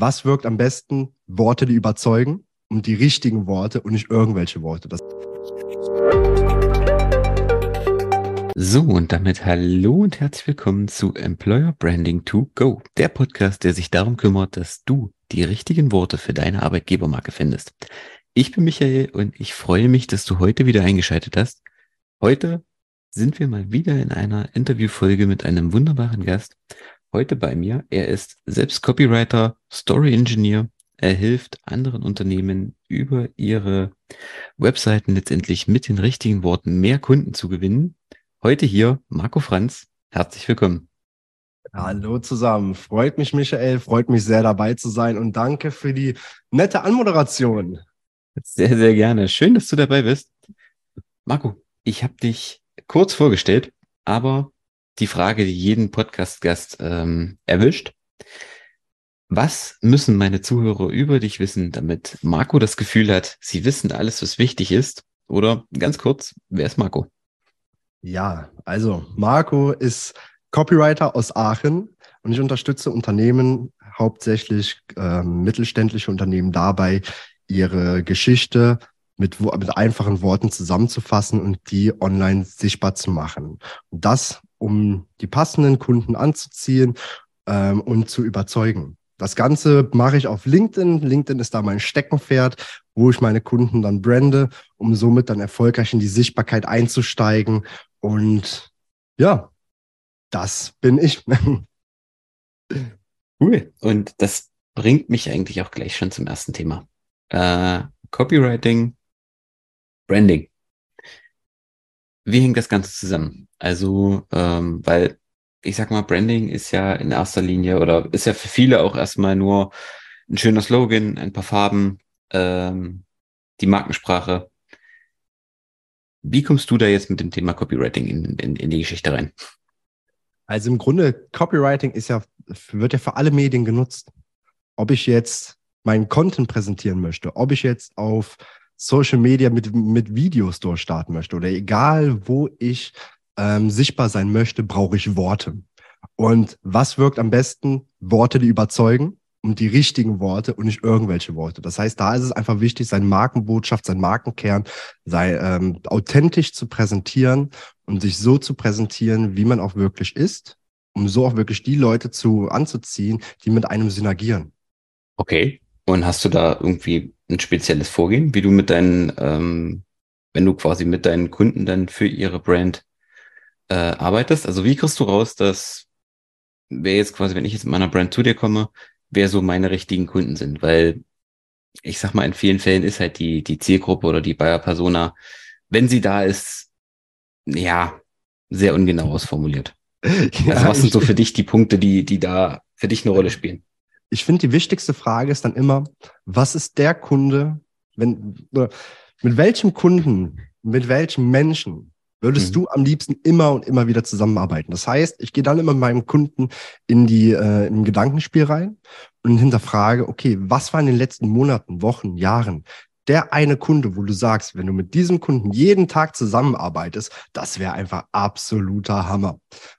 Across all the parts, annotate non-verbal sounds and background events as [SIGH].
was wirkt am besten? Worte, die überzeugen und die richtigen Worte und nicht irgendwelche Worte. Das so, und damit hallo und herzlich willkommen zu Employer Branding to Go, der Podcast, der sich darum kümmert, dass du die richtigen Worte für deine Arbeitgebermarke findest. Ich bin Michael und ich freue mich, dass du heute wieder eingeschaltet hast. Heute sind wir mal wieder in einer Interviewfolge mit einem wunderbaren Gast heute bei mir. Er ist selbst Copywriter, Story Engineer. Er hilft anderen Unternehmen über ihre Webseiten letztendlich mit den richtigen Worten mehr Kunden zu gewinnen. Heute hier Marco Franz. Herzlich willkommen. Hallo zusammen. Freut mich, Michael. Freut mich sehr dabei zu sein und danke für die nette Anmoderation. Sehr, sehr gerne. Schön, dass du dabei bist. Marco, ich habe dich kurz vorgestellt, aber die Frage, die jeden Podcast-Gast ähm, erwischt. Was müssen meine Zuhörer über dich wissen, damit Marco das Gefühl hat, sie wissen alles, was wichtig ist? Oder ganz kurz, wer ist Marco? Ja, also Marco ist Copywriter aus Aachen und ich unterstütze Unternehmen, hauptsächlich äh, mittelständische Unternehmen dabei, ihre Geschichte mit, mit einfachen Worten zusammenzufassen und die online sichtbar zu machen. Und das um die passenden Kunden anzuziehen ähm, und zu überzeugen. Das Ganze mache ich auf LinkedIn. LinkedIn ist da mein Steckenpferd, wo ich meine Kunden dann brande, um somit dann erfolgreich in die Sichtbarkeit einzusteigen. Und ja, das bin ich. [LAUGHS] cool. Und das bringt mich eigentlich auch gleich schon zum ersten Thema. Äh, Copywriting, Branding. Wie hängt das Ganze zusammen? Also, ähm, weil ich sag mal, Branding ist ja in erster Linie oder ist ja für viele auch erstmal nur ein schöner Slogan, ein paar Farben, ähm, die Markensprache. Wie kommst du da jetzt mit dem Thema Copywriting in, in, in die Geschichte rein? Also im Grunde, Copywriting ist ja, wird ja für alle Medien genutzt. Ob ich jetzt meinen Content präsentieren möchte, ob ich jetzt auf Social Media mit, mit Videos durchstarten möchte oder egal, wo ich ähm, sichtbar sein möchte, brauche ich Worte. Und was wirkt am besten? Worte, die überzeugen und die richtigen Worte und nicht irgendwelche Worte. Das heißt, da ist es einfach wichtig, seine Markenbotschaft, sein Markenkern sei ähm, authentisch zu präsentieren und sich so zu präsentieren, wie man auch wirklich ist, um so auch wirklich die Leute zu anzuziehen, die mit einem synergieren. Okay. Und hast du da irgendwie ein spezielles Vorgehen, wie du mit deinen, ähm, wenn du quasi mit deinen Kunden dann für ihre Brand äh, arbeitest? Also wie kriegst du raus, dass wer jetzt quasi, wenn ich jetzt mit meiner Brand zu dir komme, wer so meine richtigen Kunden sind? Weil ich sag mal, in vielen Fällen ist halt die, die Zielgruppe oder die Buyer Persona, wenn sie da ist, ja, sehr ungenau ausformuliert. [LAUGHS] Ja, also was sind so für dich die Punkte, die, die da für dich eine Rolle spielen? Ich finde, die wichtigste Frage ist dann immer, was ist der Kunde, wenn, oder mit welchem Kunden, mit welchem Menschen würdest mhm. du am liebsten immer und immer wieder zusammenarbeiten? Das heißt, ich gehe dann immer mit meinem Kunden in die, äh, im Gedankenspiel rein und hinterfrage, okay, was war in den letzten Monaten, Wochen, Jahren der eine Kunde, wo du sagst, wenn du mit diesem Kunden jeden Tag zusammenarbeitest, das wäre einfach absoluter Hammer.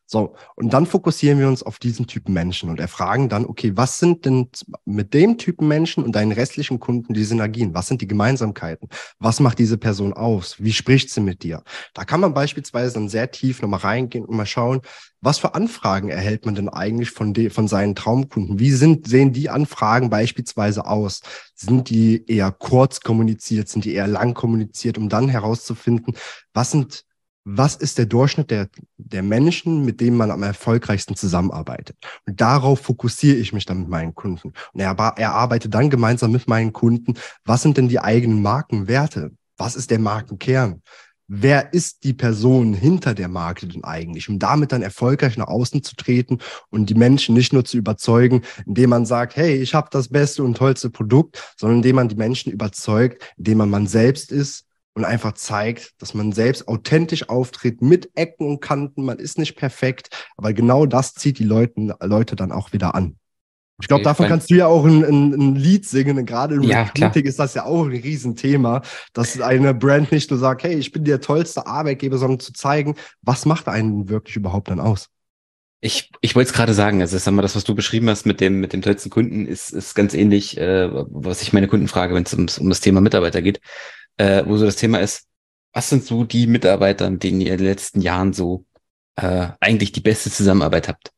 So, und dann fokussieren wir uns auf diesen Typen Menschen und erfragen dann, okay, was sind denn mit dem Typen Menschen und deinen restlichen Kunden die Synergien? Was sind die Gemeinsamkeiten? Was macht diese Person aus? Wie spricht sie mit dir? Da kann man beispielsweise dann sehr tief nochmal reingehen und mal schauen, was für Anfragen erhält man denn eigentlich von, de, von seinen Traumkunden? Wie sind, sehen die Anfragen beispielsweise aus? Sind die eher kurz kommuniziert? Sind die eher lang kommuniziert, um dann herauszufinden, was sind was ist der Durchschnitt der, der Menschen, mit denen man am erfolgreichsten zusammenarbeitet. Und darauf fokussiere ich mich dann mit meinen Kunden. Und er, er arbeitet dann gemeinsam mit meinen Kunden, was sind denn die eigenen Markenwerte? Was ist der Markenkern? Wer ist die Person hinter der Marke denn eigentlich? Um damit dann erfolgreich nach außen zu treten und die Menschen nicht nur zu überzeugen, indem man sagt, hey, ich habe das beste und tollste Produkt, sondern indem man die Menschen überzeugt, indem man man selbst ist, und einfach zeigt, dass man selbst authentisch auftritt mit Ecken und Kanten. Man ist nicht perfekt, aber genau das zieht die Leute, Leute dann auch wieder an. Ich glaube, davon kannst du ja auch ein, ein, ein Lied singen. Gerade im ja, Recruiting ist das ja auch ein Riesenthema, dass eine Brand nicht nur sagt, hey, ich bin der tollste Arbeitgeber, sondern zu zeigen, was macht einen wirklich überhaupt dann aus? Ich, ich wollte es gerade sagen, also sag mal, das, was du beschrieben hast mit dem, mit dem tollsten Kunden, ist, ist ganz ähnlich, äh, was ich meine Kunden frage, wenn es um, um das Thema Mitarbeiter geht, äh, wo so das Thema ist, was sind so die Mitarbeiter, mit denen ihr in den letzten Jahren so äh, eigentlich die beste Zusammenarbeit habt?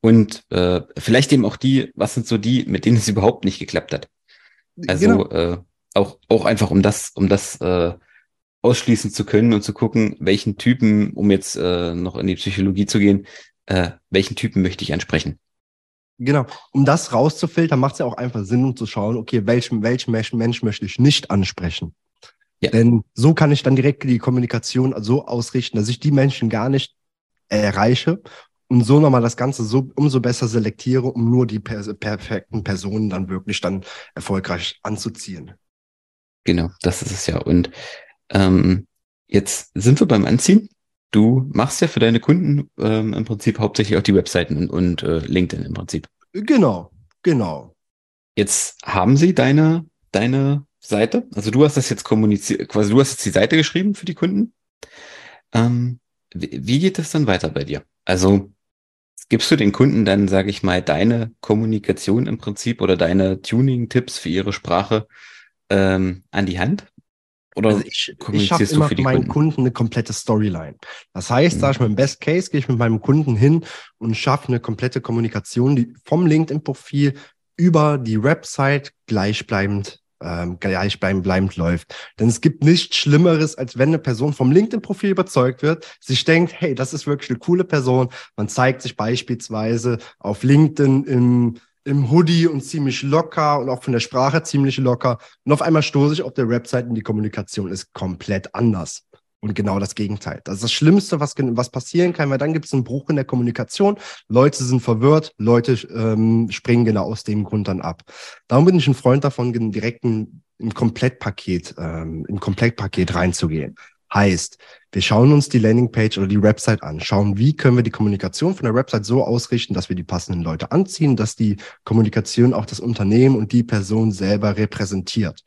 Und äh, vielleicht eben auch die, was sind so die, mit denen es [LAUGHS] überhaupt nicht geklappt hat? Also genau. äh, auch, auch einfach um das, um das äh, ausschließen zu können und zu gucken, welchen Typen, um jetzt äh, noch in die Psychologie zu gehen, äh, welchen Typen möchte ich ansprechen. Genau, um das rauszufiltern, macht es ja auch einfach Sinn, um zu schauen, okay, welchen, welchen Mensch möchte ich nicht ansprechen. Ja. Denn so kann ich dann direkt die Kommunikation so ausrichten, dass ich die Menschen gar nicht erreiche und so nochmal das Ganze so umso besser selektiere, um nur die per perfekten Personen dann wirklich dann erfolgreich anzuziehen. Genau, das ist es ja. Und ähm, jetzt sind wir beim Anziehen. Du machst ja für deine Kunden ähm, im Prinzip hauptsächlich auch die Webseiten und, und äh, LinkedIn im Prinzip. Genau, genau. Jetzt haben sie deine, deine Seite. Also du hast das jetzt kommuniziert, quasi du hast jetzt die Seite geschrieben für die Kunden. Ähm, wie, geht das dann weiter bei dir? Also gibst du den Kunden dann, sage ich mal, deine Kommunikation im Prinzip oder deine Tuning-Tipps für ihre Sprache ähm, an die Hand? Oder also ich, ich schaffe immer für meinen Kunden? Kunden eine komplette Storyline. Das heißt, mhm. sage ich mal, im Best Case gehe ich mit meinem Kunden hin und schaffe eine komplette Kommunikation, die vom LinkedIn-Profil über die Website gleichbleibend ähm, gleichbleibend bleibend läuft. Denn es gibt nichts Schlimmeres, als wenn eine Person vom LinkedIn-Profil überzeugt wird, sich denkt, hey, das ist wirklich eine coole Person. Man zeigt sich beispielsweise auf LinkedIn im im Hoodie und ziemlich locker und auch von der Sprache ziemlich locker. Und auf einmal stoße ich auf der Website und die Kommunikation ist komplett anders. Und genau das Gegenteil. Das ist das Schlimmste, was, was passieren kann, weil dann gibt es einen Bruch in der Kommunikation. Leute sind verwirrt, Leute ähm, springen genau aus dem Grund dann ab. Darum bin ich ein Freund davon, direkt ein, ein Komplettpaket, ähm, im Komplettpaket reinzugehen. Heißt, wir schauen uns die Landingpage oder die Website an, schauen, wie können wir die Kommunikation von der Website so ausrichten, dass wir die passenden Leute anziehen, dass die Kommunikation auch das Unternehmen und die Person selber repräsentiert.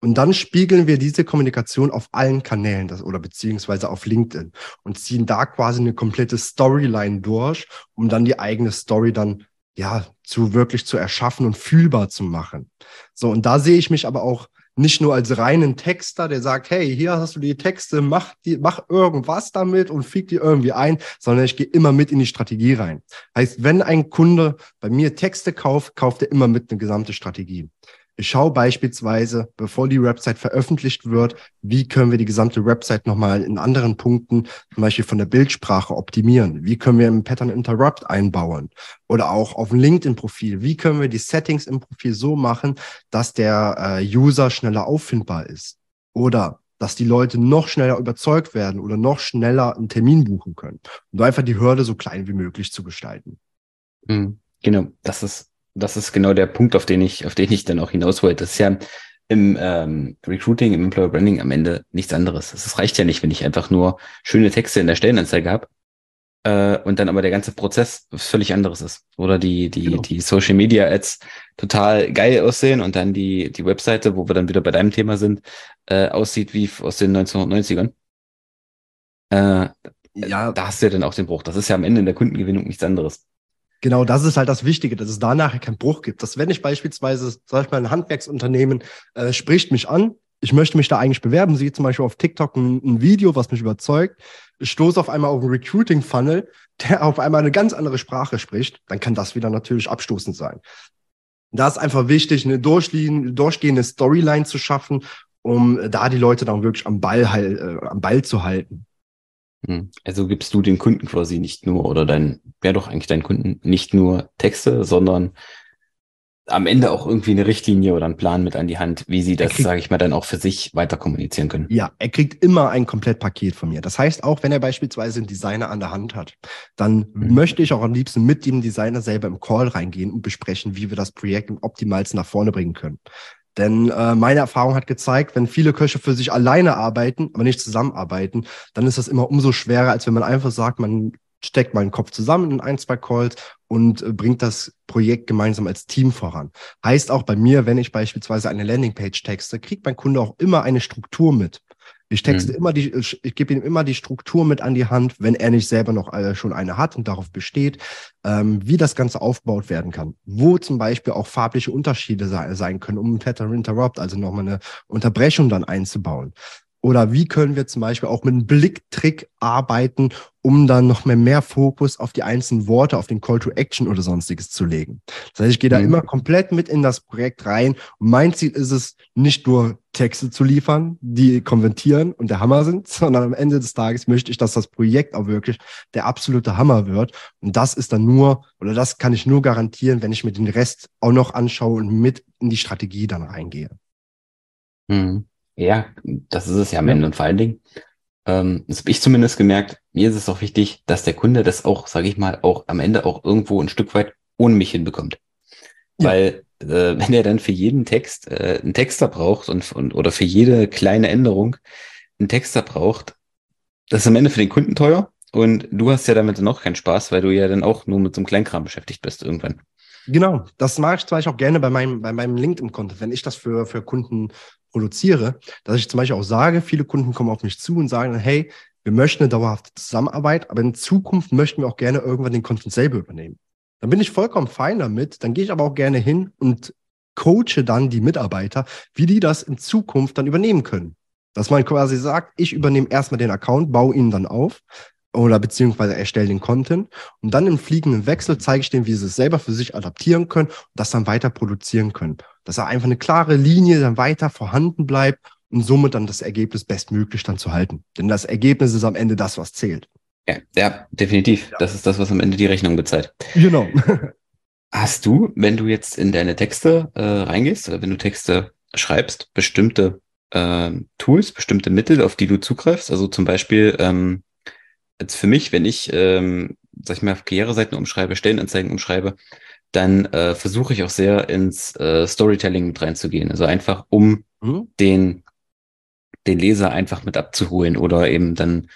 Und dann spiegeln wir diese Kommunikation auf allen Kanälen das, oder beziehungsweise auf LinkedIn und ziehen da quasi eine komplette Storyline durch, um dann die eigene Story dann ja zu wirklich zu erschaffen und fühlbar zu machen. So, und da sehe ich mich aber auch nicht nur als reinen Texter, der sagt, hey, hier hast du die Texte, mach, die, mach irgendwas damit und fieg die irgendwie ein, sondern ich gehe immer mit in die Strategie rein. Heißt, wenn ein Kunde bei mir Texte kauft, kauft er immer mit eine gesamte Strategie. Ich schaue beispielsweise, bevor die Website veröffentlicht wird, wie können wir die gesamte Website nochmal in anderen Punkten, zum Beispiel von der Bildsprache optimieren? Wie können wir im Pattern Interrupt einbauen? Oder auch auf dem LinkedIn-Profil, wie können wir die Settings im Profil so machen, dass der äh, User schneller auffindbar ist? Oder dass die Leute noch schneller überzeugt werden oder noch schneller einen Termin buchen können. Um einfach die Hürde so klein wie möglich zu gestalten. Mhm. Genau, das ist das ist genau der Punkt, auf den ich, auf den ich dann auch hinaus wollte. Das ist ja im ähm, Recruiting, im Employer Branding am Ende nichts anderes. Es reicht ja nicht, wenn ich einfach nur schöne Texte in der Stellenanzeige habe äh, und dann aber der ganze Prozess völlig anderes ist. Oder die, die, genau. die Social Media Ads total geil aussehen und dann die, die Webseite, wo wir dann wieder bei deinem Thema sind, äh, aussieht wie aus den 1990ern. Äh, ja, da hast du ja dann auch den Bruch. Das ist ja am Ende in der Kundengewinnung nichts anderes. Genau, das ist halt das Wichtige, dass es da nachher keinen Bruch gibt. Dass wenn ich beispielsweise, sag ich mal, ein Handwerksunternehmen äh, spricht mich an, ich möchte mich da eigentlich bewerben, sehe zum Beispiel auf TikTok ein, ein Video, was mich überzeugt, ich stoße auf einmal auf einen Recruiting-Funnel, [LAUGHS] der auf einmal eine ganz andere Sprache spricht, dann kann das wieder natürlich abstoßend sein. Da ist einfach wichtig, eine durchgehende Storyline zu schaffen, um da die Leute dann wirklich am Ball, äh, am Ball zu halten. Hm. Also gibst du den Kunden quasi nicht nur oder dein, ja doch eigentlich deinen Kunden nicht nur Texte, sondern am Ende auch irgendwie eine Richtlinie oder einen Plan mit an die Hand, wie sie das, sage ich mal, dann auch für sich weiter kommunizieren können. Ja, er kriegt immer ein Komplettpaket von mir. Das heißt, auch wenn er beispielsweise einen Designer an der Hand hat, dann mhm. möchte ich auch am liebsten mit dem Designer selber im Call reingehen und besprechen, wie wir das Projekt im optimalsten nach vorne bringen können. Denn äh, meine Erfahrung hat gezeigt, wenn viele Köche für sich alleine arbeiten, aber nicht zusammenarbeiten, dann ist das immer umso schwerer, als wenn man einfach sagt, man steckt mal den Kopf zusammen in ein, zwei Calls und äh, bringt das Projekt gemeinsam als Team voran. Heißt auch bei mir, wenn ich beispielsweise eine Landingpage texte, kriegt mein Kunde auch immer eine Struktur mit. Ich texte mhm. immer die, ich, ich gebe ihm immer die Struktur mit an die Hand, wenn er nicht selber noch äh, schon eine hat und darauf besteht, ähm, wie das Ganze aufgebaut werden kann. Wo zum Beispiel auch farbliche Unterschiede sein, sein können, um ein Pattern Interrupt, also nochmal eine Unterbrechung dann einzubauen. Oder wie können wir zum Beispiel auch mit einem Blicktrick arbeiten, um dann noch mehr, mehr Fokus auf die einzelnen Worte, auf den Call to Action oder sonstiges zu legen. Das heißt, ich gehe da mhm. immer komplett mit in das Projekt rein. Und mein Ziel ist es, nicht nur Texte zu liefern, die konvertieren und der Hammer sind, [LAUGHS] sondern am Ende des Tages möchte ich, dass das Projekt auch wirklich der absolute Hammer wird. Und das ist dann nur, oder das kann ich nur garantieren, wenn ich mir den Rest auch noch anschaue und mit in die Strategie dann reingehe. Mhm. Ja, das ist es ja am. Ende. Und vor allen Dingen, ähm, das habe ich zumindest gemerkt, mir ist es auch wichtig, dass der Kunde das auch, sage ich mal, auch am Ende auch irgendwo ein Stück weit ohne mich hinbekommt. Ja. Weil äh, wenn er dann für jeden Text äh, einen Texter braucht und, und oder für jede kleine Änderung einen Texter braucht, das ist am Ende für den Kunden teuer. Und du hast ja damit noch keinen Spaß, weil du ja dann auch nur mit so einem Kleinkram beschäftigt bist irgendwann. Genau, das mache ich zum Beispiel auch gerne bei meinem, bei meinem LinkedIn-Content, wenn ich das für, für Kunden produziere, dass ich zum Beispiel auch sage, viele Kunden kommen auf mich zu und sagen, hey, wir möchten eine dauerhafte Zusammenarbeit, aber in Zukunft möchten wir auch gerne irgendwann den Content selber übernehmen. Dann bin ich vollkommen fein damit, dann gehe ich aber auch gerne hin und coache dann die Mitarbeiter, wie die das in Zukunft dann übernehmen können. Dass man quasi sagt, ich übernehme erstmal den Account, baue ihn dann auf, oder beziehungsweise erstelle den Content und dann im fliegenden Wechsel zeige ich denen, wie sie es selber für sich adaptieren können und das dann weiter produzieren können. Dass er einfach eine klare Linie dann weiter vorhanden bleibt und somit dann das Ergebnis bestmöglich dann zu halten. Denn das Ergebnis ist am Ende das, was zählt. Ja, ja definitiv. Ja. Das ist das, was am Ende die Rechnung bezahlt. Genau. [LAUGHS] Hast du, wenn du jetzt in deine Texte äh, reingehst oder wenn du Texte schreibst, bestimmte äh, Tools, bestimmte Mittel, auf die du zugreifst? Also zum Beispiel ähm, jetzt für mich, wenn ich, ähm, sag ich mal, Karriereseiten umschreibe, Stellenanzeigen umschreibe, dann äh, versuche ich auch sehr ins äh, Storytelling mit reinzugehen. Also einfach, um mhm. den, den Leser einfach mit abzuholen oder eben dann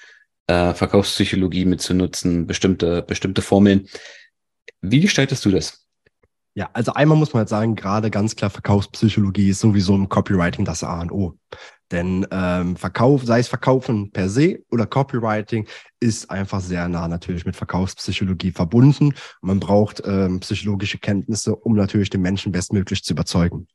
äh, Verkaufspsychologie mitzunutzen, bestimmte, bestimmte Formeln. Wie gestaltest du das? Ja, also einmal muss man jetzt sagen, gerade ganz klar Verkaufspsychologie ist sowieso im Copywriting das A und O. Denn ähm, Verkauf, sei es Verkaufen per se oder Copywriting, ist einfach sehr nah natürlich mit Verkaufspsychologie verbunden. man braucht ähm, psychologische Kenntnisse, um natürlich den Menschen bestmöglich zu überzeugen.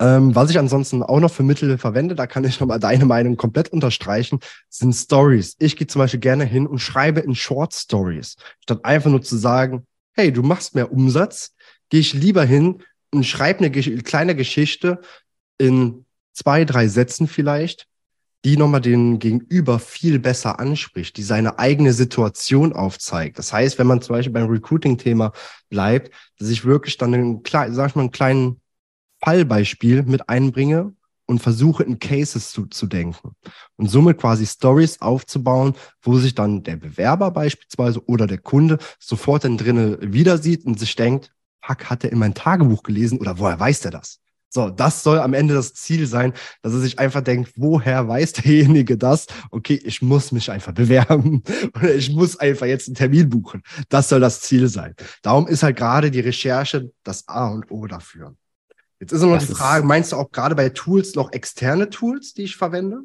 Ähm, was ich ansonsten auch noch für Mittel verwende, da kann ich nochmal deine Meinung komplett unterstreichen, sind Stories. Ich gehe zum Beispiel gerne hin und schreibe in Short Stories, statt einfach nur zu sagen, hey, du machst mehr Umsatz, gehe ich lieber hin und schreibe eine kleine Geschichte in zwei, drei Sätzen vielleicht, die nochmal den Gegenüber viel besser anspricht, die seine eigene Situation aufzeigt. Das heißt, wenn man zum Beispiel beim Recruiting-Thema bleibt, dass ich wirklich dann einen, sag ich mal, einen kleinen Fallbeispiel mit einbringe und versuche in Cases zu, zu denken und somit quasi Stories aufzubauen, wo sich dann der Bewerber beispielsweise oder der Kunde sofort dann drinnen wieder sieht und sich denkt, fuck, hat er in mein Tagebuch gelesen oder woher weiß der das? So, das soll am Ende das Ziel sein, dass er sich einfach denkt, woher weiß derjenige das? Okay, ich muss mich einfach bewerben [LAUGHS] oder ich muss einfach jetzt einen Termin buchen. Das soll das Ziel sein. Darum ist halt gerade die Recherche das A und O dafür. Jetzt ist noch das die Frage, meinst du auch gerade bei Tools noch externe Tools, die ich verwende?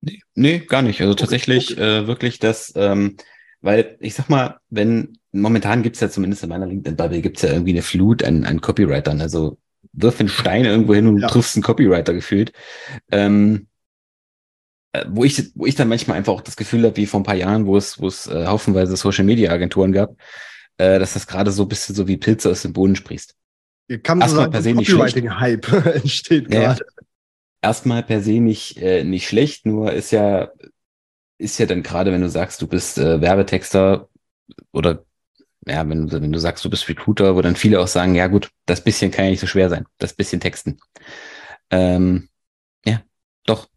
Nee, nee gar nicht. Also tatsächlich okay. Äh, wirklich das, ähm, weil ich sag mal, wenn momentan gibt's ja zumindest in meiner LinkedIn-Bubble gibt's ja irgendwie eine Flut an, an Copywritern. Also wirf einen Stein irgendwo hin und ja. triffst einen Copywriter gefühlt. Ähm, äh, wo ich, wo ich dann manchmal einfach auch das Gefühl habe, wie vor ein paar Jahren, wo es, wo es äh, haufenweise Social Media Agenturen gab, äh, dass das gerade so ein bisschen so wie Pilze aus dem Boden sprießt. Kann man so sagen, per se Copywriting-Hype [LAUGHS] entsteht ja, gerade. Erstmal per se nicht, äh, nicht schlecht, nur ist ja, ist ja dann gerade, wenn du sagst, du bist äh, Werbetexter oder ja, wenn, wenn du sagst, du bist Recruiter, wo dann viele auch sagen, ja gut, das bisschen kann ja nicht so schwer sein, das bisschen Texten. Ähm, ja, doch,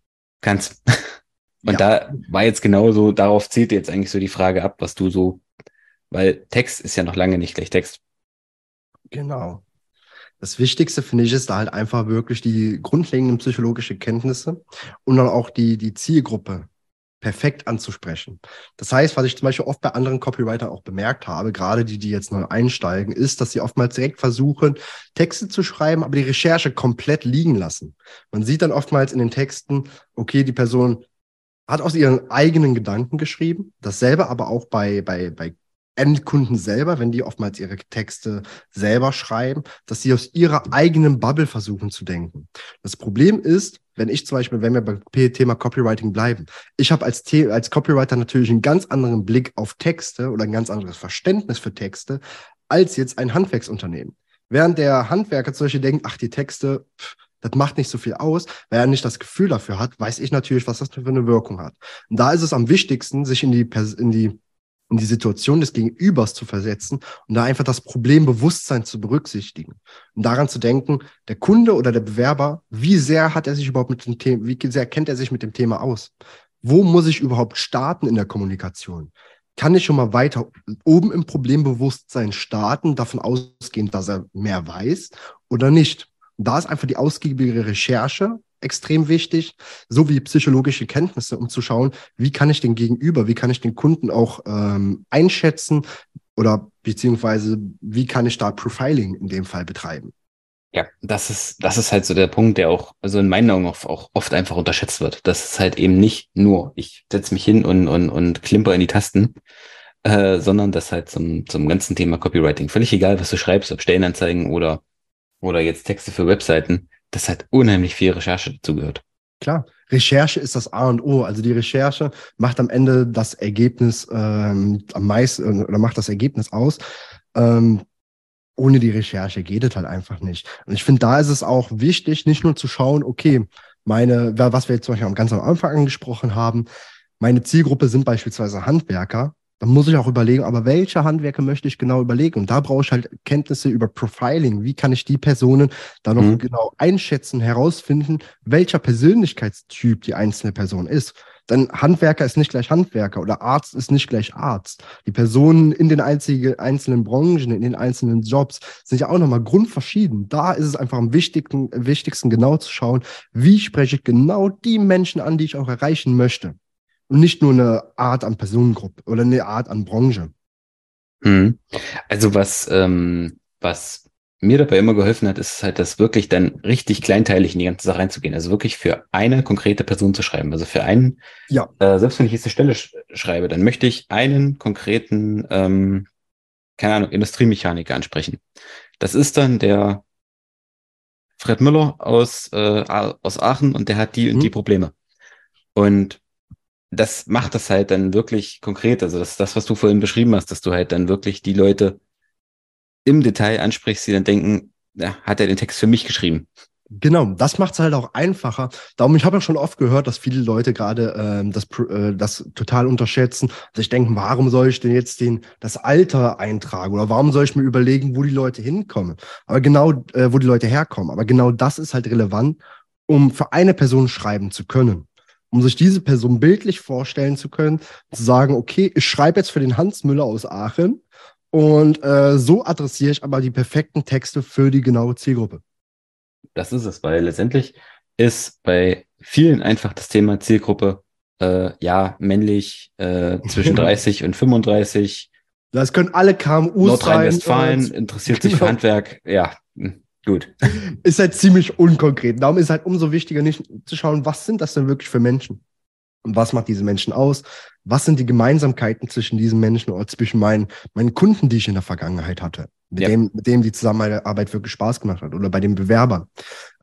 kann's. [LAUGHS] Und ja. da war jetzt genauso, darauf zählt jetzt eigentlich so die Frage ab, was du so, weil Text ist ja noch lange nicht gleich Text. Genau. Das Wichtigste finde ich ist da halt einfach wirklich die grundlegenden psychologischen Kenntnisse und dann auch die, die Zielgruppe perfekt anzusprechen. Das heißt, was ich zum Beispiel oft bei anderen Copywritern auch bemerkt habe, gerade die, die jetzt neu einsteigen, ist, dass sie oftmals direkt versuchen, Texte zu schreiben, aber die Recherche komplett liegen lassen. Man sieht dann oftmals in den Texten, okay, die Person hat aus ihren eigenen Gedanken geschrieben. Dasselbe aber auch bei, bei, bei Endkunden selber, wenn die oftmals ihre Texte selber schreiben, dass sie aus ihrer eigenen Bubble versuchen zu denken. Das Problem ist, wenn ich zum Beispiel, wenn wir beim Thema Copywriting bleiben, ich habe als, als Copywriter natürlich einen ganz anderen Blick auf Texte oder ein ganz anderes Verständnis für Texte als jetzt ein Handwerksunternehmen. Während der Handwerker zum Beispiel denkt, ach, die Texte, pff, das macht nicht so viel aus, weil er nicht das Gefühl dafür hat, weiß ich natürlich, was das für eine Wirkung hat. Und da ist es am wichtigsten, sich in die, in die in die Situation des Gegenübers zu versetzen und da einfach das Problembewusstsein zu berücksichtigen und daran zu denken, der Kunde oder der Bewerber, wie sehr hat er sich überhaupt mit dem Thema, wie sehr kennt er sich mit dem Thema aus? Wo muss ich überhaupt starten in der Kommunikation? Kann ich schon mal weiter oben im Problembewusstsein starten, davon ausgehend, dass er mehr weiß oder nicht? Und da ist einfach die ausgiebige Recherche extrem wichtig, sowie psychologische Kenntnisse, um zu schauen, wie kann ich den Gegenüber, wie kann ich den Kunden auch ähm, einschätzen oder beziehungsweise wie kann ich da Profiling in dem Fall betreiben. Ja, das ist, das ist halt so der Punkt, der auch, also in meinen Augen auch, oft einfach unterschätzt wird. Das ist halt eben nicht nur, ich setze mich hin und, und, und klimper in die Tasten, äh, sondern das halt zum, zum ganzen Thema Copywriting. Völlig egal, was du schreibst, ob Stellenanzeigen oder, oder jetzt Texte für Webseiten dass halt unheimlich viel Recherche dazugehört. Klar, Recherche ist das A und O. Also die Recherche macht am Ende das Ergebnis ähm, am meisten oder macht das Ergebnis aus. Ähm, ohne die Recherche geht es halt einfach nicht. Und ich finde, da ist es auch wichtig, nicht nur zu schauen, okay, meine, was wir jetzt zum Beispiel ganz am Anfang angesprochen haben, meine Zielgruppe sind beispielsweise Handwerker. Dann muss ich auch überlegen, aber welche Handwerke möchte ich genau überlegen? Und da brauche ich halt Kenntnisse über Profiling. Wie kann ich die Personen da noch mhm. genau einschätzen, herausfinden, welcher Persönlichkeitstyp die einzelne Person ist? Denn Handwerker ist nicht gleich Handwerker oder Arzt ist nicht gleich Arzt. Die Personen in den einzelnen Branchen, in den einzelnen Jobs sind ja auch nochmal grundverschieden. Da ist es einfach am wichtigsten, wichtigsten genau zu schauen, wie spreche ich genau die Menschen an, die ich auch erreichen möchte. Und nicht nur eine Art an Personengruppe oder eine Art an Branche. Hm. Also was, ähm, was mir dabei immer geholfen hat, ist halt, das wirklich dann richtig kleinteilig in die ganze Sache reinzugehen. Also wirklich für eine konkrete Person zu schreiben. Also für einen, ja. Äh, selbst wenn ich jetzt eine Stelle sch schreibe, dann möchte ich einen konkreten, ähm, keine Ahnung, Industriemechaniker ansprechen. Das ist dann der Fred Müller aus, äh, aus Aachen und der hat die und die hm. Probleme. Und das macht das halt dann wirklich konkret. Also das das, was du vorhin beschrieben hast, dass du halt dann wirklich die Leute im Detail ansprichst, die dann denken, ja, hat er den Text für mich geschrieben? Genau, das macht es halt auch einfacher. Darum, ich habe ja schon oft gehört, dass viele Leute gerade ähm, das, äh, das total unterschätzen. Sich denken, warum soll ich denn jetzt den, das Alter eintragen oder warum soll ich mir überlegen, wo die Leute hinkommen? Aber genau, äh, wo die Leute herkommen. Aber genau das ist halt relevant, um für eine Person schreiben zu können um sich diese Person bildlich vorstellen zu können, zu sagen, okay, ich schreibe jetzt für den Hans Müller aus Aachen und äh, so adressiere ich aber die perfekten Texte für die genaue Zielgruppe. Das ist es, weil letztendlich ist bei vielen einfach das Thema Zielgruppe, äh, ja, männlich, äh, [LAUGHS] zwischen 30 und 35. Das können alle KMUs Nordrhein-Westfalen, interessiert sich genau. für Handwerk, ja, hm. Gut. Ist halt ziemlich unkonkret. Darum ist halt umso wichtiger, nicht zu schauen, was sind das denn wirklich für Menschen? Und was macht diese Menschen aus? Was sind die Gemeinsamkeiten zwischen diesen Menschen oder zwischen meinen, meinen Kunden, die ich in der Vergangenheit hatte? Mit, ja. dem, mit dem die Zusammenarbeit wirklich Spaß gemacht hat oder bei den Bewerbern.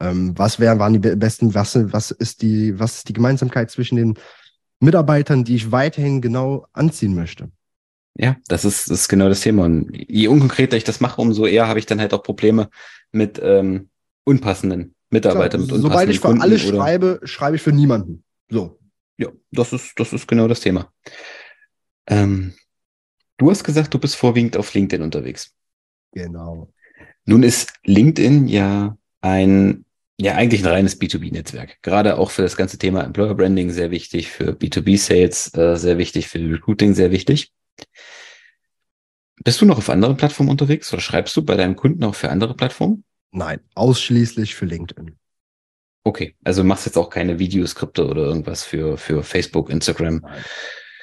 Ähm, was wären, waren die besten, was, was ist die, was ist die Gemeinsamkeit zwischen den Mitarbeitern, die ich weiterhin genau anziehen möchte? Ja, das ist, das ist genau das Thema. Und je unkonkreter ich das mache, umso eher habe ich dann halt auch Probleme mit ähm, unpassenden Mitarbeitern. Klar, mit sobald ich für Kunden alle schreibe, schreibe ich für niemanden. So. Ja, das ist, das ist genau das Thema. Ähm, du hast gesagt, du bist vorwiegend auf LinkedIn unterwegs. Genau. Nun ist LinkedIn ja ein, ja, eigentlich ein reines B2B-Netzwerk. Gerade auch für das ganze Thema Employer Branding sehr wichtig, für B2B-Sales äh, sehr wichtig, für Recruiting sehr wichtig. Bist du noch auf anderen Plattformen unterwegs oder schreibst du bei deinen Kunden auch für andere Plattformen? Nein, ausschließlich für LinkedIn. Okay, also machst jetzt auch keine Videoskripte oder irgendwas für, für Facebook, Instagram. Nein.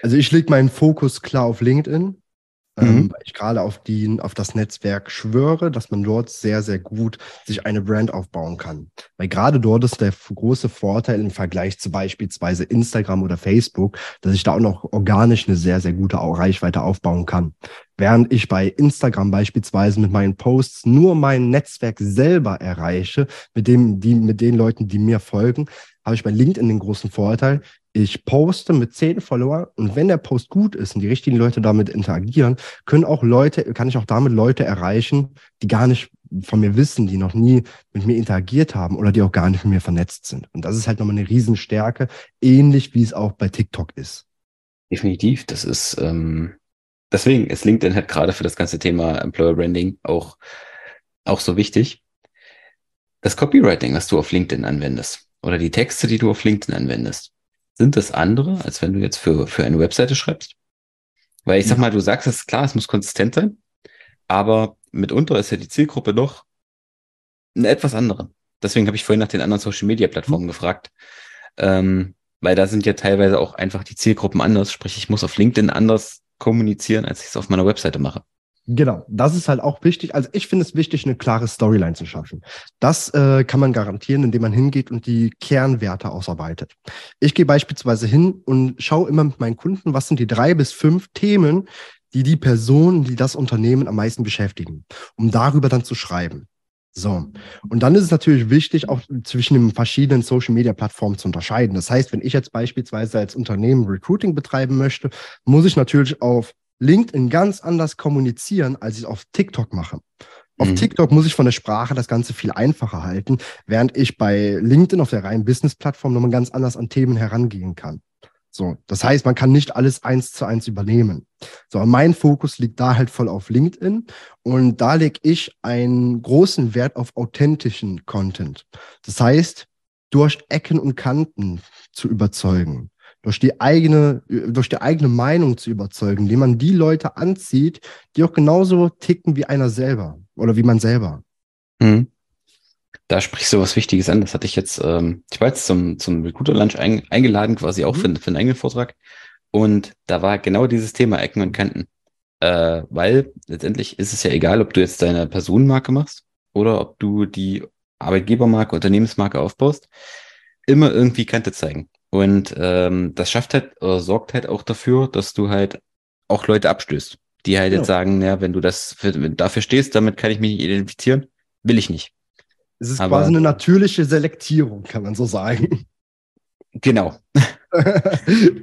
Also ich lege meinen Fokus klar auf LinkedIn. ähm, mhm. weil ich gerade auf, die, auf das Netzwerk schwöre, dass man dort sehr, sehr gut sich eine Brand aufbauen kann. Weil gerade dort ist der große Vorteil im Vergleich zu beispielsweise Instagram oder Facebook, dass ich da auch noch organisch eine sehr, sehr gute Reichweite aufbauen kann. Während ich bei Instagram beispielsweise mit meinen Posts nur mein Netzwerk selber erreiche, mit dem, die, mit den Leuten, die mir folgen, habe ich bei LinkedIn den großen Vorteil, ich poste mit zehn Follower und wenn der Post gut ist und die richtigen Leute damit interagieren, können auch Leute, kann ich auch damit Leute erreichen, die gar nicht von mir wissen, die noch nie mit mir interagiert haben oder die auch gar nicht mit mir vernetzt sind. Und das ist halt nochmal eine Riesenstärke, ähnlich wie es auch bei TikTok ist. Definitiv, das ist ähm, deswegen ist LinkedIn halt gerade für das ganze Thema Employer Branding auch auch so wichtig. Das Copywriting, was du auf LinkedIn anwendest oder die Texte, die du auf LinkedIn anwendest, sind das andere, als wenn du jetzt für, für eine Webseite schreibst? Weil ich sag mal, du sagst es klar, es muss konsistent sein, aber mitunter ist ja die Zielgruppe doch eine etwas andere. Deswegen habe ich vorhin nach den anderen Social Media Plattformen mhm. gefragt. Ähm, weil da sind ja teilweise auch einfach die Zielgruppen anders. Sprich, ich muss auf LinkedIn anders kommunizieren, als ich es auf meiner Webseite mache. Genau, das ist halt auch wichtig. Also ich finde es wichtig, eine klare Storyline zu schaffen. Das äh, kann man garantieren, indem man hingeht und die Kernwerte ausarbeitet. Ich gehe beispielsweise hin und schaue immer mit meinen Kunden, was sind die drei bis fünf Themen, die die Personen, die das Unternehmen am meisten beschäftigen, um darüber dann zu schreiben. So. Und dann ist es natürlich wichtig, auch zwischen den verschiedenen Social Media Plattformen zu unterscheiden. Das heißt, wenn ich jetzt beispielsweise als Unternehmen Recruiting betreiben möchte, muss ich natürlich auf LinkedIn ganz anders kommunizieren, als ich es auf TikTok mache. Auf mhm. TikTok muss ich von der Sprache das Ganze viel einfacher halten, während ich bei LinkedIn auf der reinen Business-Plattform nochmal ganz anders an Themen herangehen kann. So, das heißt, man kann nicht alles eins zu eins übernehmen. So, mein Fokus liegt da halt voll auf LinkedIn und da lege ich einen großen Wert auf authentischen Content. Das heißt, durch Ecken und Kanten zu überzeugen durch die eigene, durch die eigene Meinung zu überzeugen, indem man die Leute anzieht, die auch genauso ticken wie einer selber oder wie man selber. Mhm. Da sprichst du was Wichtiges an. Das hatte ich jetzt, ähm, ich war jetzt zum, zum Recruiter Lunch ein, eingeladen, quasi auch mhm. für, für einen eigenen Vortrag. Und da war genau dieses Thema Ecken und Kanten. Äh, weil letztendlich ist es ja egal, ob du jetzt deine Personenmarke machst oder ob du die Arbeitgebermarke, Unternehmensmarke aufbaust, immer irgendwie Kante zeigen. Und ähm, das schafft halt oder sorgt halt auch dafür, dass du halt auch Leute abstößt, die halt genau. jetzt sagen, ja, wenn du das für, wenn dafür stehst, damit kann ich mich nicht identifizieren, will ich nicht. Es ist Aber, quasi eine natürliche Selektierung, kann man so sagen. Genau. [LAUGHS]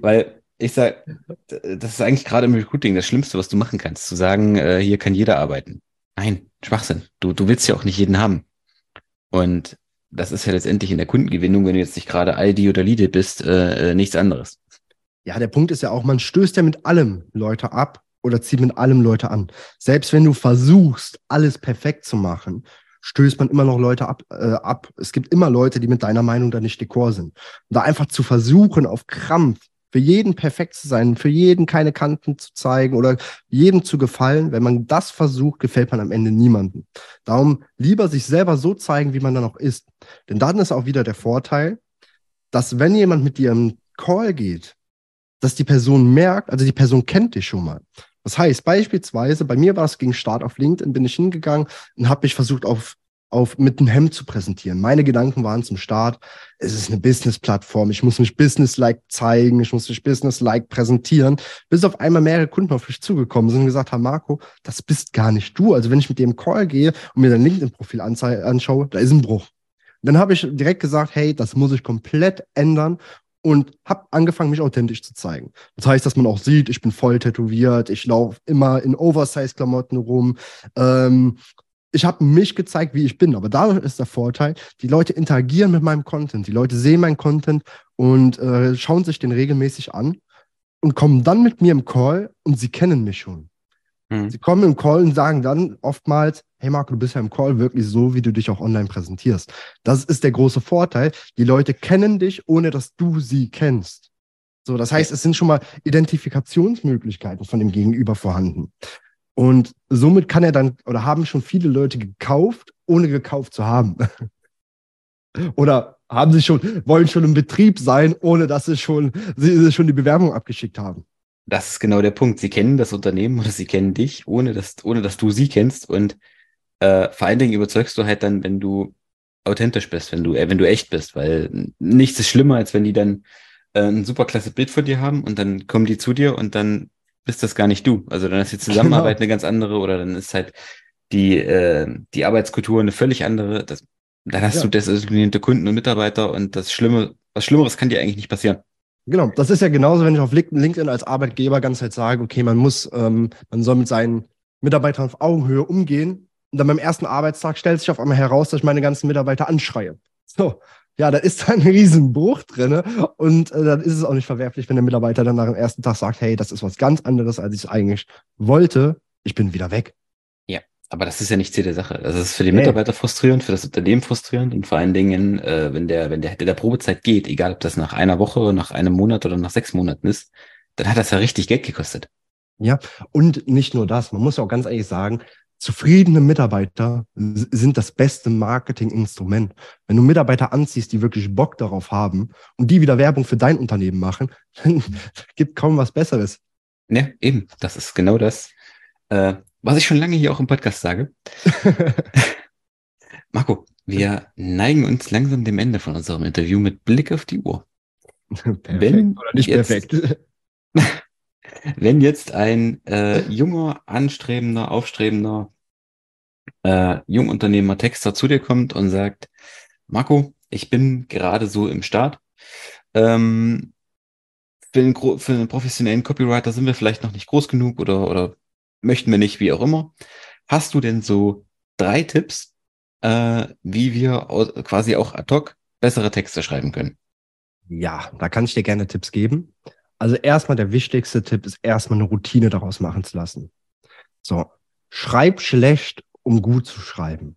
Weil ich sag, das ist eigentlich gerade im Recruiting das Schlimmste, was du machen kannst, zu sagen, äh, hier kann jeder arbeiten. Nein, Schwachsinn. Du, du willst ja auch nicht jeden haben. Und das ist ja letztendlich in der Kundengewinnung, wenn du jetzt nicht gerade Aldi oder Lidl bist, äh, äh, nichts anderes. Ja, der Punkt ist ja auch, man stößt ja mit allem Leute ab oder zieht mit allem Leute an. Selbst wenn du versuchst, alles perfekt zu machen, stößt man immer noch Leute ab, äh, ab. Es gibt immer Leute, die mit deiner Meinung da nicht dekor sind. Und da einfach zu versuchen, auf Krampf für jeden perfekt zu sein, für jeden keine Kanten zu zeigen oder jedem zu gefallen. Wenn man das versucht, gefällt man am Ende niemandem. Darum lieber sich selber so zeigen, wie man dann auch ist. Denn dann ist auch wieder der Vorteil, dass wenn jemand mit dir im Call geht, dass die Person merkt, also die Person kennt dich schon mal. Das heißt, beispielsweise, bei mir war es gegen Start auf LinkedIn, bin ich hingegangen und habe mich versucht, auf auf, mit einem Hemd zu präsentieren. Meine Gedanken waren zum Start, es ist eine Business-Plattform, ich muss mich business-like zeigen, ich muss mich business-like präsentieren, bis auf einmal mehrere Kunden auf mich zugekommen sind und gesagt haben, Marco, das bist gar nicht du. Also wenn ich mit dem Call gehe und mir dein LinkedIn-Profil anschaue, da ist ein Bruch. Dann habe ich direkt gesagt, hey, das muss ich komplett ändern und habe angefangen, mich authentisch zu zeigen. Das heißt, dass man auch sieht, ich bin voll tätowiert, ich laufe immer in Oversize-Klamotten rum, ähm, ich habe mich gezeigt, wie ich bin. Aber dadurch ist der Vorteil, die Leute interagieren mit meinem Content. Die Leute sehen meinen Content und äh, schauen sich den regelmäßig an und kommen dann mit mir im Call und sie kennen mich schon. Mhm. Sie kommen im Call und sagen dann oftmals, hey Marco, du bist ja im Call wirklich so, wie du dich auch online präsentierst. Das ist der große Vorteil. Die Leute kennen dich, ohne dass du sie kennst. So, das heißt, es sind schon mal Identifikationsmöglichkeiten von dem Gegenüber vorhanden. Und somit kann er dann, oder haben schon viele Leute gekauft, ohne gekauft zu haben. [LAUGHS] oder haben sie schon, wollen schon im Betrieb sein, ohne dass sie schon, sie schon die Bewerbung abgeschickt haben. Das ist genau der Punkt. Sie kennen das Unternehmen oder sie kennen dich, ohne dass, ohne dass du sie kennst. Und äh, vor allen Dingen überzeugst du halt dann, wenn du authentisch bist, wenn du, äh, wenn du echt bist, weil nichts ist schlimmer, als wenn die dann äh, ein super klasse Bild von dir haben und dann kommen die zu dir und dann bist das gar nicht du. Also dann ist die [LAUGHS] Zusammenarbeit genau. eine ganz andere oder dann ist halt die, äh, die Arbeitskultur eine völlig andere. Das, dann hast ja. du desillusionierte Kunden und Mitarbeiter und das Schlimme, was Schlimmeres kann dir eigentlich nicht passieren. Genau, das ist ja genauso, wenn ich auf LinkedIn als Arbeitgeber ganz halt sage, okay, man muss, ähm, man soll mit seinen Mitarbeitern auf Augenhöhe umgehen. Und dann beim ersten Arbeitstag stellt sich auf einmal heraus, dass ich meine ganzen Mitarbeiter anschreie. So, ja, da ist [LAUGHS] ein Riesenbruch drin. Und äh, dann ist es auch nicht verwerflich, wenn der Mitarbeiter dann nach dem ersten Tag sagt, hey, das ist was ganz anderes, als ich eigentlich wollte. Ich bin wieder weg. Aber das ist ja nicht Ziel der Sache. Das ist für die Mitarbeiter hey. frustrierend, für das Unternehmen frustrierend und vor allen Dingen, äh, wenn der, wenn der, der Probezeit geht, egal ob das nach einer Woche, nach einem Monat oder nach sechs Monaten ist, dann hat das ja richtig Geld gekostet. Ja, und nicht nur das. Man muss ja auch ganz ehrlich sagen, Zufriedene Mitarbeiter sind das beste Marketinginstrument. Wenn du Mitarbeiter anziehst, die wirklich Bock darauf haben und die wieder Werbung für dein Unternehmen machen, [LAUGHS] dann gibt kaum was Besseres. Ja, eben. Das ist genau das, äh, was ich schon lange hier auch im Podcast sage. [LAUGHS] Marco, wir neigen uns langsam dem Ende von unserem Interview mit Blick auf die Uhr. Perfekt Wenn oder nicht jetzt, perfekt? [LAUGHS] wenn jetzt ein äh, junger, anstrebender, aufstrebender äh, Jungunternehmer Texter zu dir kommt und sagt, Marco, ich bin gerade so im Start. Ähm, für, einen, für einen professionellen Copywriter sind wir vielleicht noch nicht groß genug oder, oder möchten wir nicht, wie auch immer. Hast du denn so drei Tipps, äh, wie wir quasi auch ad hoc bessere Texte schreiben können? Ja, da kann ich dir gerne Tipps geben. Also erstmal der wichtigste Tipp ist erstmal eine Routine daraus machen zu lassen. So, schreib schlecht, um gut zu schreiben.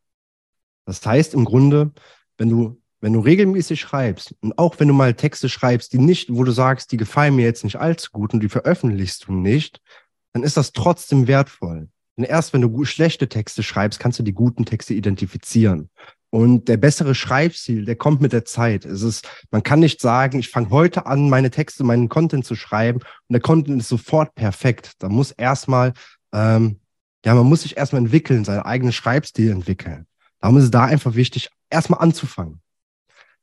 Das heißt im Grunde, wenn du wenn du regelmäßig schreibst und auch wenn du mal Texte schreibst, die nicht, wo du sagst, die gefallen mir jetzt nicht allzu gut und die veröffentlichst du nicht, dann ist das trotzdem wertvoll. Denn erst wenn du schlechte Texte schreibst, kannst du die guten Texte identifizieren. Und der bessere Schreibstil, der kommt mit der Zeit. Es ist, man kann nicht sagen, ich fange heute an, meine Texte, meinen Content zu schreiben und der Content ist sofort perfekt. Da muss erstmal, ähm, ja, man muss sich erstmal entwickeln, seinen eigenen Schreibstil entwickeln. Darum ist es da einfach wichtig, erstmal anzufangen.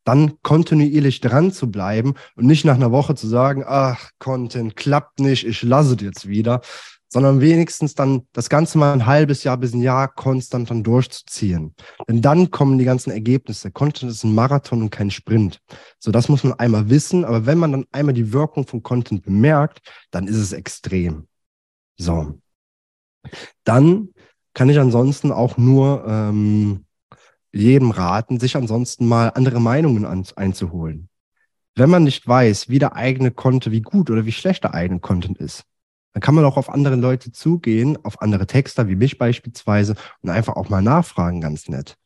Dann kontinuierlich dran zu bleiben und nicht nach einer Woche zu sagen, ach, Content klappt nicht, ich lasse es jetzt wieder, sondern wenigstens dann das Ganze mal ein halbes Jahr bis ein Jahr konstant dann durchzuziehen. Denn dann kommen die ganzen Ergebnisse. Content ist ein Marathon und kein Sprint. So, das muss man einmal wissen. Aber wenn man dann einmal die Wirkung von Content bemerkt, dann ist es extrem. So. Dann kann ich ansonsten auch nur ähm, jedem raten, sich ansonsten mal andere Meinungen an, einzuholen. Wenn man nicht weiß, wie der eigene Content, wie gut oder wie schlecht der eigene Content ist, dann kann man auch auf andere Leute zugehen, auf andere Texter wie mich beispielsweise und einfach auch mal nachfragen, ganz nett.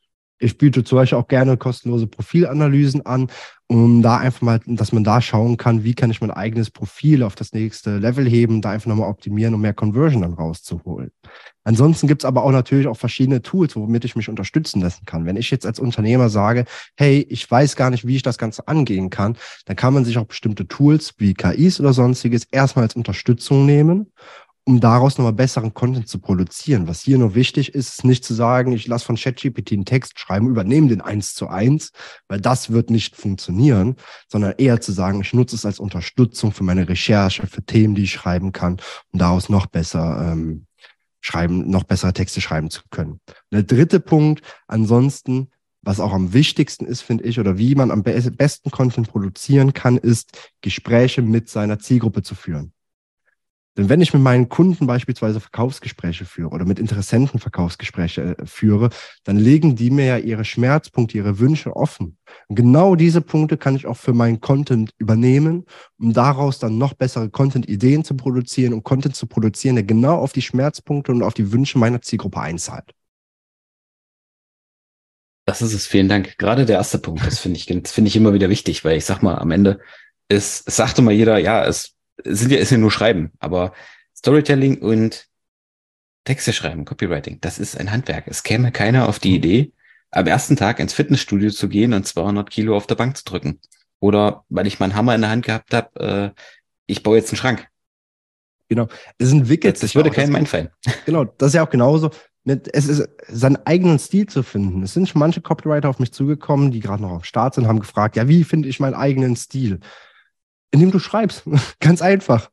Ich biete zum Beispiel auch gerne kostenlose Profilanalysen an, um da einfach mal, dass man da schauen kann, wie kann ich mein eigenes Profil auf das nächste Level heben, da einfach nochmal optimieren, um mehr Conversion dann rauszuholen. Ansonsten gibt's aber auch natürlich auch verschiedene Tools, womit ich mich unterstützen lassen kann. Wenn ich jetzt als Unternehmer sage, hey, ich weiß gar nicht, wie ich das Ganze angehen kann, dann kann man sich auch bestimmte Tools wie KIs oder sonstiges erstmal als Unterstützung nehmen um daraus nochmal besseren Content zu produzieren. Was hier nur wichtig ist, ist nicht zu sagen, ich lasse von ChatGPT einen Text schreiben, übernehme den eins zu eins, weil das wird nicht funktionieren, sondern eher zu sagen, ich nutze es als Unterstützung für meine Recherche, für Themen, die ich schreiben kann, um daraus noch besser ähm, schreiben, noch bessere Texte schreiben zu können. Der dritte Punkt, ansonsten, was auch am wichtigsten ist, finde ich, oder wie man am besten Content produzieren kann, ist, Gespräche mit seiner Zielgruppe zu führen. Denn wenn ich mit meinen Kunden beispielsweise Verkaufsgespräche führe oder mit Interessenten Verkaufsgespräche äh, führe, dann legen die mir ja ihre Schmerzpunkte, ihre Wünsche offen. Und genau diese Punkte kann ich auch für meinen Content übernehmen, um daraus dann noch bessere Content-Ideen zu produzieren und Content zu produzieren, der genau auf die Schmerzpunkte und auf die Wünsche meiner Zielgruppe einzahlt. Das ist es, vielen Dank. Gerade der erste Punkt, das finde ich, finde ich immer wieder wichtig, weil ich sag mal, am Ende ist, es sagte mal jeder, ja, es sind ja, ist ja nur Schreiben, aber Storytelling und Texte schreiben, Copywriting, das ist ein Handwerk. Es käme keiner auf die Idee, am ersten Tag ins Fitnessstudio zu gehen und 200 Kilo auf der Bank zu drücken. Oder weil ich meinen Hammer in der Hand gehabt habe, äh, ich baue jetzt einen Schrank. Genau. Es entwickelt das, sich. Das würde kein mein fallen. [LAUGHS] Genau, das ist ja auch genauso. Es ist seinen eigenen Stil zu finden. Es sind schon manche Copywriter auf mich zugekommen, die gerade noch auf Start sind, haben gefragt, ja, wie finde ich meinen eigenen Stil? Indem du schreibst. [LAUGHS] Ganz einfach.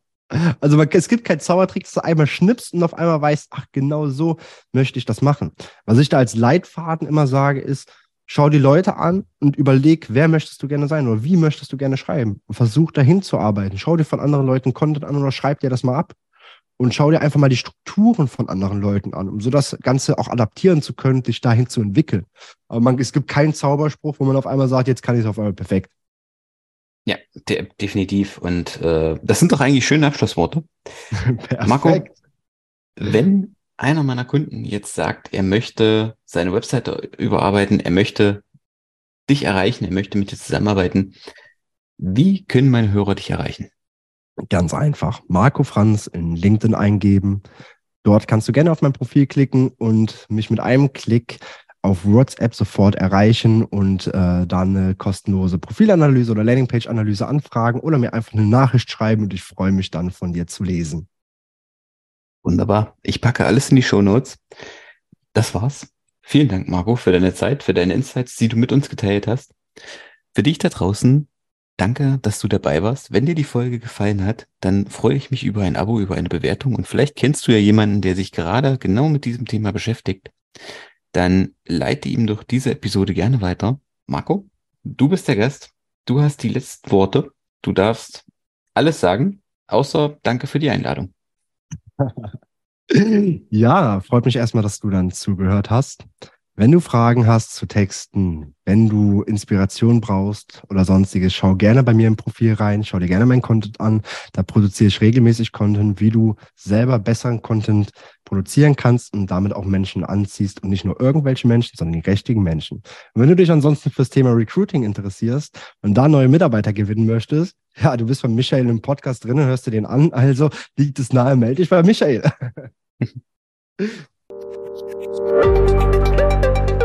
Also man, es gibt keinen Zaubertrick, dass du einmal schnippst und auf einmal weißt, ach, genau so möchte ich das machen. Was ich da als Leitfaden immer sage, ist, schau die Leute an und überleg, wer möchtest du gerne sein oder wie möchtest du gerne schreiben und versuch dahin zu arbeiten. Schau dir von anderen Leuten Content an oder schreib dir das mal ab und schau dir einfach mal die Strukturen von anderen Leuten an, um so das Ganze auch adaptieren zu können, dich dahin zu entwickeln. Aber man, es gibt keinen Zauberspruch, wo man auf einmal sagt, jetzt kann ich es auf einmal perfekt. Ja, de definitiv. Und äh, das sind doch eigentlich schöne Abschlussworte. [LAUGHS] Marco, wenn einer meiner Kunden jetzt sagt, er möchte seine Webseite überarbeiten, er möchte dich erreichen, er möchte mit dir zusammenarbeiten, wie können meine Hörer dich erreichen? Ganz einfach. Marco Franz in LinkedIn eingeben. Dort kannst du gerne auf mein Profil klicken und mich mit einem Klick auf WhatsApp sofort erreichen und äh, dann eine kostenlose Profilanalyse oder Landingpage-Analyse anfragen oder mir einfach eine Nachricht schreiben und ich freue mich dann von dir zu lesen. Wunderbar. Ich packe alles in die Show Notes. Das war's. Vielen Dank, Marco, für deine Zeit, für deine Insights, die du mit uns geteilt hast. Für dich da draußen, danke, dass du dabei warst. Wenn dir die Folge gefallen hat, dann freue ich mich über ein Abo, über eine Bewertung und vielleicht kennst du ja jemanden, der sich gerade genau mit diesem Thema beschäftigt dann leite ihm doch diese Episode gerne weiter. Marco, du bist der Gast. Du hast die letzten Worte. Du darfst alles sagen, außer danke für die Einladung. [LAUGHS] Ja, freut mich erstmal, dass du dann zugehört hast. Wenn du Fragen hast zu Texten, wenn du Inspiration brauchst oder sonstiges, schau gerne bei mir im Profil rein, schau dir gerne mein Content an. Da produziere ich regelmäßig Content, wie du selber besseren Content produzieren kannst und damit auch Menschen anziehst und nicht nur irgendwelche Menschen, sondern die richtigen Menschen. Und wenn du dich ansonsten fürs Thema Recruiting interessierst und da neue Mitarbeiter gewinnen möchtest, ja, du bist von Michael im Podcast drin, hörst du den an, also liegt es nahe, melde dich bei Michael. [LAUGHS] Thank you.